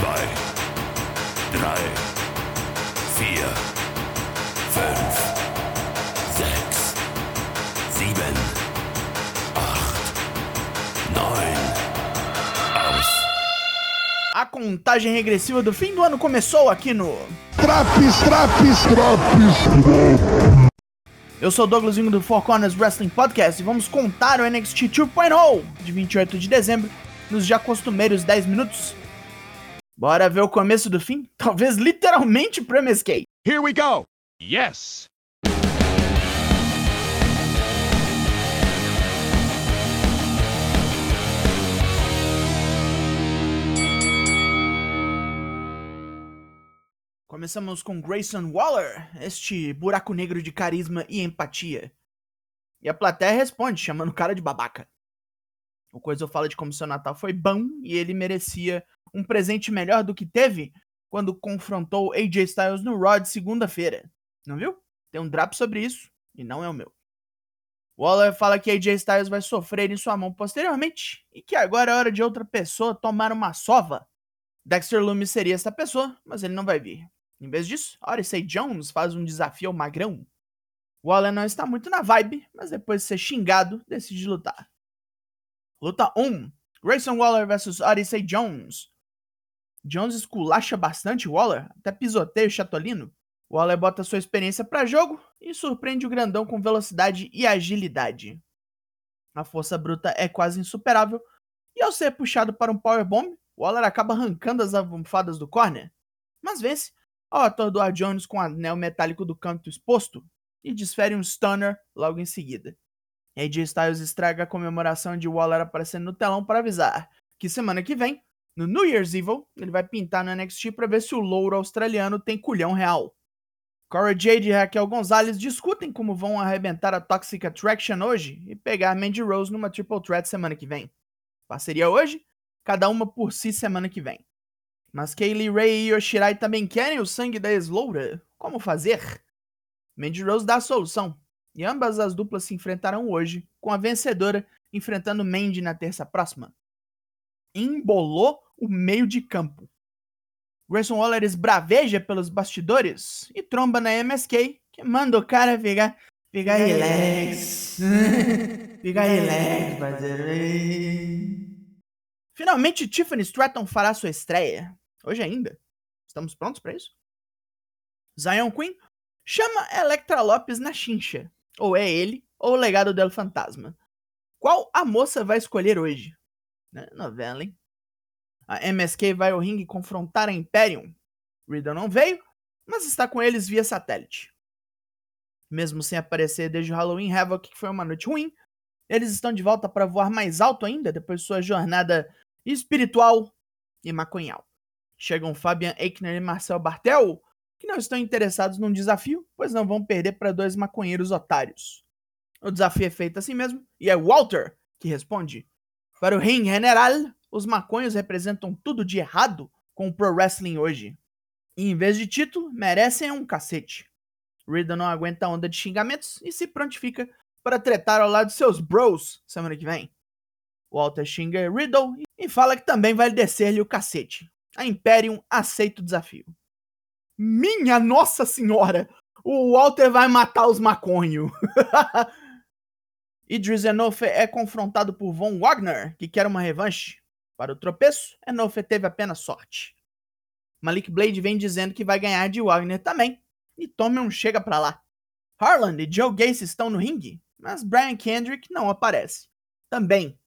zwei, drei, vier, fünf, sechs, sieben, acht, neun. Aus. A contagem regressiva do fim do ano começou aqui no. Traps, traps, traps. Eu sou o Douglas Vingo do Four Corners Wrestling Podcast e vamos contar o NXT 2.0 de 28 de dezembro nos já costumeiros 10 minutos. Bora ver o começo do fim? Talvez literalmente pro MSK. Here we go. Yes. Começamos com Grayson Waller, este buraco negro de carisma e empatia. E a plateia responde, chamando o cara de babaca. O Coisa fala de como seu Natal foi bom e ele merecia um presente melhor do que teve quando confrontou AJ Styles no Raw de segunda-feira. Não viu? Tem um drop sobre isso e não é o meu. Waller fala que AJ Styles vai sofrer em sua mão posteriormente e que agora é hora de outra pessoa tomar uma sova. Dexter Loomis seria essa pessoa, mas ele não vai vir. Em vez disso, Odyssey Jones faz um desafio ao magrão. Waller não está muito na vibe, mas depois de ser xingado, decide lutar. Luta 1: Grayson Waller vs Odyssey Jones. Jones esculacha bastante Waller, até pisoteia o Chatolino. Waller bota sua experiência para jogo e surpreende o grandão com velocidade e agilidade. A força bruta é quase insuperável, e ao ser puxado para um powerbomb, Waller acaba arrancando as almofadas do corner, mas vence ao atordoar Jones com o anel metálico do canto exposto e desfere um stunner logo em seguida. AJ Styles estraga a comemoração de Waller aparecendo no telão para avisar que semana que vem, no New Year's Evil, ele vai pintar no NXT para ver se o louro australiano tem culhão real. Cora Jade e Raquel Gonzalez discutem como vão arrebentar a Toxic Attraction hoje e pegar Mandy Rose numa Triple Threat semana que vem. Parceria hoje, cada uma por si semana que vem. Mas Kaylee Ray e Yoshirai também querem o sangue da ex-loura. Como fazer? Mandy Rose dá a solução, e ambas as duplas se enfrentarão hoje, com a vencedora enfrentando Mandy na terça próxima. Embolou o meio de campo. Grayson Waller esbraveja pelos bastidores e tromba na MSK, que manda o cara ficar, ficar relax. ficar relax, parceiro. Finalmente, Tiffany Stratton fará sua estreia. Hoje ainda. Estamos prontos para isso? Zion Queen chama Electra Lopes na chincha. Ou é ele, ou o legado dela fantasma. Qual a moça vai escolher hoje? Né? Novela, hein? A MSK vai ao ringue confrontar a Imperium. Riddle não veio, mas está com eles via satélite. Mesmo sem aparecer desde o Halloween Havoc, que foi uma noite ruim, eles estão de volta para voar mais alto ainda depois de sua jornada espiritual e maconhal. Chegam Fabian Eichner e Marcel Bartel, que não estão interessados num desafio, pois não vão perder para dois maconheiros otários. O desafio é feito assim mesmo, e é Walter que responde. Para o Ring General, os maconhos representam tudo de errado com o Pro Wrestling hoje. E em vez de título, merecem um cacete. Riddle não aguenta a onda de xingamentos e se prontifica para tretar ao lado de seus bros semana que vem. Walter xinga Riddle e fala que também vai descer-lhe o cacete. A Imperium aceita o desafio. Minha Nossa Senhora! O Walter vai matar os maconhos. Idris Enofe é confrontado por Von Wagner, que quer uma revanche. Para o tropeço, Enofe teve apenas sorte. Malik Blade vem dizendo que vai ganhar de Wagner também. E Tommy chega pra lá. Harland e Joe Gacy estão no ringue, mas Brian Kendrick não aparece. Também.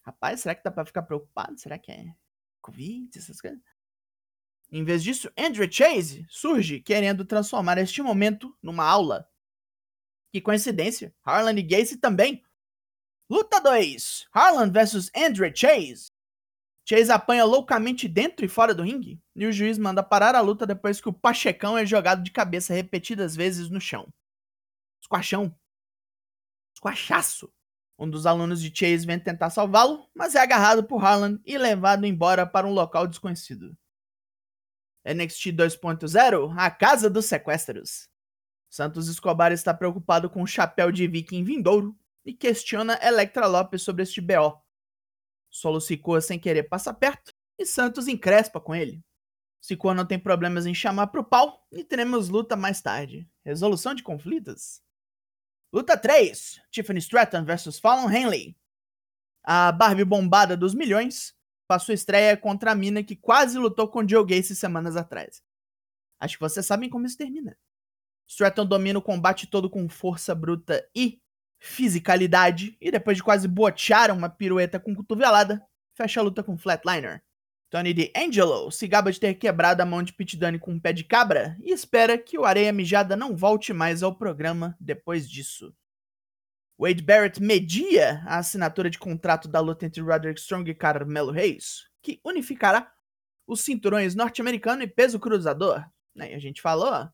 Rapaz, será que dá pra ficar preocupado? Será que é Covid, essas coisas? Em vez disso, Andrew Chase surge querendo transformar este momento numa aula. Que coincidência, Harlan e Gacy também. Luta 2: Harlan vs Andrew Chase. Chase apanha loucamente dentro e fora do ringue, e o juiz manda parar a luta depois que o Pachecão é jogado de cabeça repetidas vezes no chão. Squachão. Squachaço. Um dos alunos de Chase vem tentar salvá-lo, mas é agarrado por Harlan e levado embora para um local desconhecido. NXT 2.0 A Casa dos Sequestros. Santos Escobar está preocupado com o chapéu de viking vindouro e questiona Electra Lopes sobre este BO. Solo Sikoa sem querer passa perto e Santos encrespa com ele, Sikoa não tem problemas em chamar pro pau e teremos luta mais tarde. Resolução de conflitos. Luta 3: Tiffany Stratton vs Fallon Henley. A Barbie bombada dos milhões sua estreia contra a mina que quase lutou com Joe Gacy semanas atrás. Acho que vocês sabem como isso termina. Stratton domina o combate todo com força bruta e fisicalidade, e depois de quase botear uma pirueta com cotovelada, fecha a luta com Flatliner. Tony D'Angelo se gaba de ter quebrado a mão de Pete Dunne com um pé de cabra e espera que o Areia Mijada não volte mais ao programa depois disso. Wade Barrett media a assinatura de contrato da luta entre Roderick Strong e Carmelo Reis, que unificará os cinturões norte-americano e peso cruzador. Né? E a gente falou,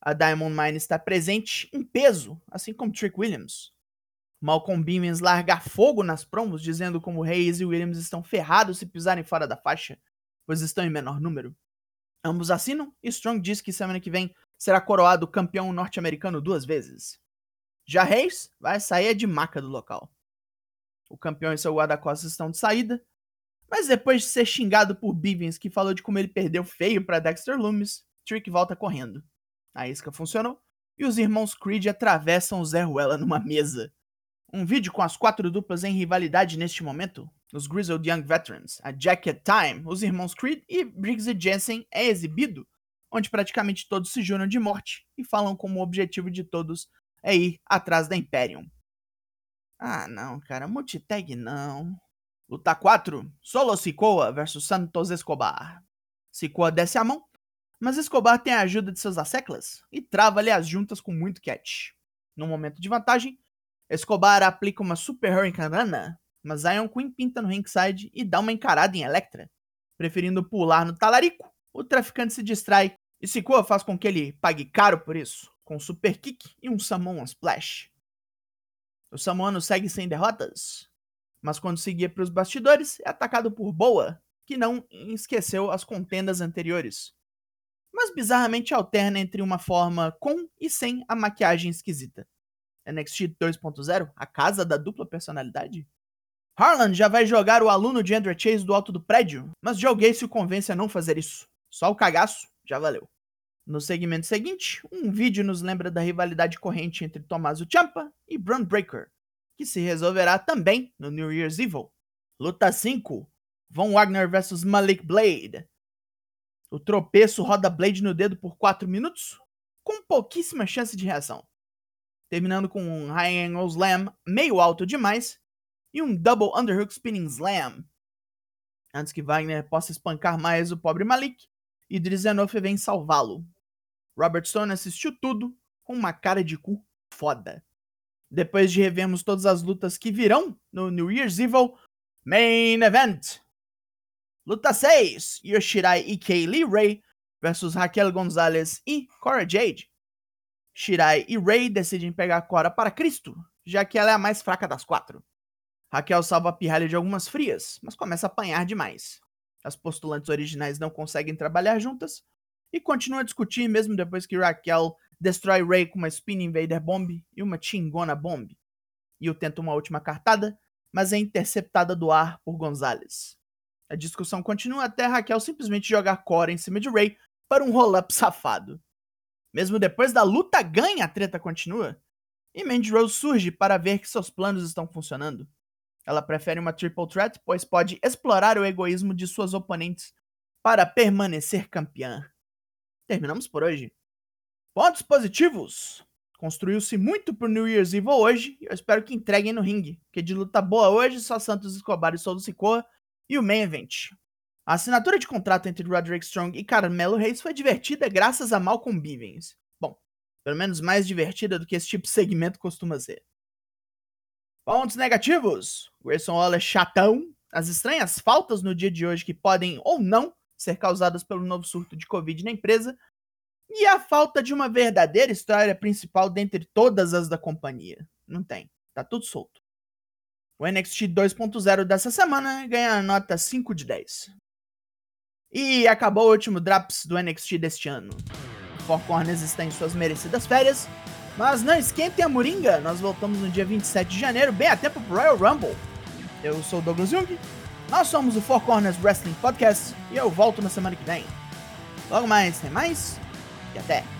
a Diamond Mine está presente em peso, assim como Trick Williams. Malcolm Bivens larga fogo nas promos, dizendo como Reis e Williams estão ferrados se pisarem fora da faixa, pois estão em menor número. Ambos assinam e Strong diz que semana que vem será coroado campeão norte-americano duas vezes. Já Reis vai sair de maca do local. O campeão e seu guarda-costas estão de saída, mas depois de ser xingado por Bivens, que falou de como ele perdeu feio para Dexter Loomis, Trick volta correndo. A isca funcionou e os irmãos Creed atravessam o Zé Ruela numa mesa. Um vídeo com as quatro duplas em rivalidade neste momento, os Grizzled Young Veterans, a Jacket Time, os irmãos Creed e Briggs e Jensen é exibido, onde praticamente todos se juram de morte e falam como o objetivo de todos é ir atrás da Imperium. Ah, não, cara, multitag não. Luta 4: Solo Sikoa versus Santos Escobar. Sikoa desce a mão, mas Escobar tem a ajuda de seus asseclas e trava-lhe as juntas com muito catch. No momento de vantagem, Escobar aplica uma Super Hurricane mas Zion Queen pinta no ringside e dá uma encarada em Electra. Preferindo pular no talarico, o traficante se distrai e Sikoa faz com que ele pague caro por isso com um super kick e um Samoan Splash. O Samoano segue sem derrotas, mas quando seguia para os bastidores é atacado por Boa, que não esqueceu as contendas anteriores. Mas bizarramente alterna entre uma forma com e sem a maquiagem esquisita. NXT 2.0, a casa da dupla personalidade? Harlan já vai jogar o aluno de Andrew Chase do alto do prédio, mas Joe Gacy o convence a não fazer isso. Só o cagaço já valeu. No segmento seguinte, um vídeo nos lembra da rivalidade corrente entre Tommaso Ciampa e Braun Breaker, que se resolverá também no New Year's Evil. Luta 5: Von Wagner vs Malik Blade. O tropeço roda Blade no dedo por 4 minutos, com pouquíssima chance de reação, terminando com um High Angle Slam meio alto demais e um Double Underhook Spinning Slam. Antes que Wagner possa espancar mais o pobre Malik, e Drizenoff vem salvá-lo, Robert Stone assistiu tudo com uma cara de cu foda. Depois de revermos todas as lutas que virão no New Year's Evil Main Event. Luta 6: Yoshirai e Kaylee Ray versus Raquel Gonzalez e Cora Jade. Shirai e Ray decidem pegar Cora para Cristo, já que ela é a mais fraca das quatro. Raquel salva a pirralha de algumas frias, mas começa a apanhar demais. As postulantes originais não conseguem trabalhar juntas, e continua a discutir mesmo depois que Raquel destrói Ray com uma Spin Invader Bomb e uma Chingona Bomb. E o tenta uma última cartada, mas é interceptada do ar por Gonzalez. A discussão continua até Raquel simplesmente jogar Cora em cima de Ray para um roll-up safado. Mesmo depois da luta ganha, a treta continua. E Mandy Rose surge para ver que seus planos estão funcionando. Ela prefere uma triple threat, pois pode explorar o egoísmo de suas oponentes para permanecer campeã terminamos por hoje. Pontos positivos. Construiu-se muito pro New Year's Evil hoje e eu espero que entreguem no ringue, porque de luta boa hoje só Santos Escobar e Soldo Sikoa e o Main Event. A assinatura de contrato entre Roderick Strong e Carmelo Reis foi divertida graças a Malcolm Bivens. Bom, pelo menos mais divertida do que esse tipo de segmento costuma ser. Pontos negativos. Grayson Waller chatão. As estranhas faltas no dia de hoje que podem ou não ser causadas pelo novo surto de Covid na empresa, e a falta de uma verdadeira história principal dentre todas as da companhia. Não tem, tá tudo solto. O NXT 2.0 dessa semana ganha nota 5 de 10. E acabou o último Drops do NXT deste ano. Four Corners está em suas merecidas férias, mas não esquentem a moringa, nós voltamos no dia 27 de janeiro, bem a tempo pro Royal Rumble. Eu sou o Douglas Jung, nós somos o Four Corners Wrestling Podcast e eu volto na semana que vem. Logo mais, tem mais? E até!